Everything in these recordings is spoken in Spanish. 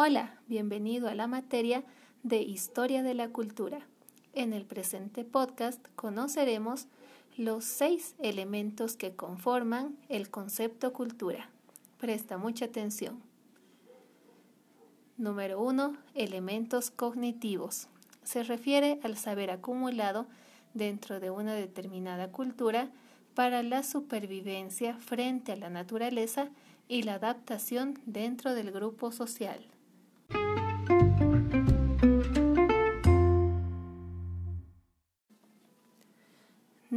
Hola, bienvenido a la materia de Historia de la Cultura. En el presente podcast conoceremos los seis elementos que conforman el concepto cultura. Presta mucha atención. Número 1. Elementos cognitivos. Se refiere al saber acumulado dentro de una determinada cultura para la supervivencia frente a la naturaleza y la adaptación dentro del grupo social.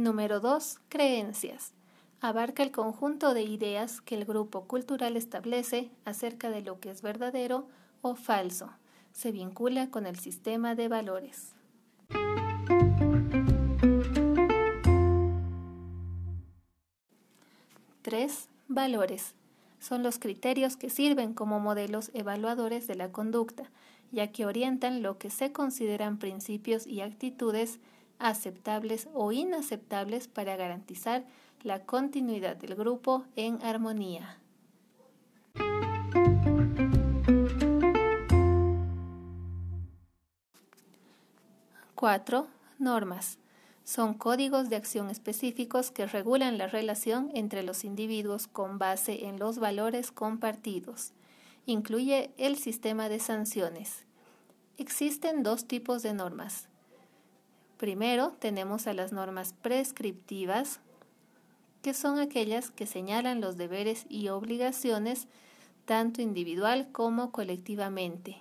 Número 2. Creencias. Abarca el conjunto de ideas que el grupo cultural establece acerca de lo que es verdadero o falso. Se vincula con el sistema de valores. 3. Valores. Son los criterios que sirven como modelos evaluadores de la conducta, ya que orientan lo que se consideran principios y actitudes aceptables o inaceptables para garantizar la continuidad del grupo en armonía. 4. Normas. Son códigos de acción específicos que regulan la relación entre los individuos con base en los valores compartidos. Incluye el sistema de sanciones. Existen dos tipos de normas, Primero tenemos a las normas prescriptivas, que son aquellas que señalan los deberes y obligaciones tanto individual como colectivamente.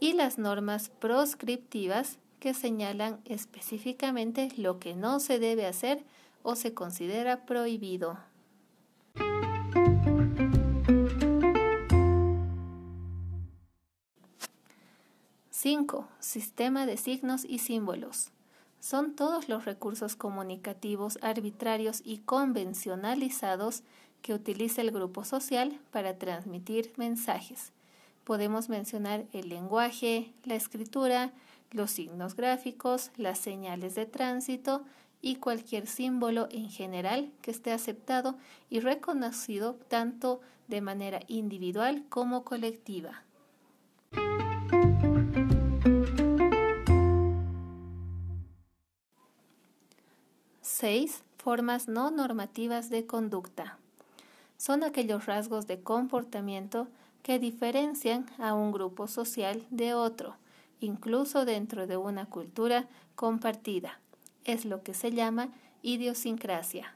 Y las normas proscriptivas, que señalan específicamente lo que no se debe hacer o se considera prohibido. 5. Sistema de signos y símbolos. Son todos los recursos comunicativos arbitrarios y convencionalizados que utiliza el grupo social para transmitir mensajes. Podemos mencionar el lenguaje, la escritura, los signos gráficos, las señales de tránsito y cualquier símbolo en general que esté aceptado y reconocido tanto de manera individual como colectiva. 6. Formas no normativas de conducta. Son aquellos rasgos de comportamiento que diferencian a un grupo social de otro, incluso dentro de una cultura compartida. Es lo que se llama idiosincrasia.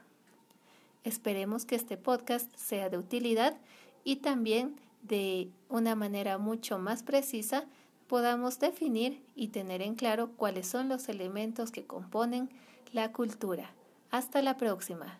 Esperemos que este podcast sea de utilidad y también de una manera mucho más precisa podamos definir y tener en claro cuáles son los elementos que componen la cultura. Hasta la próxima.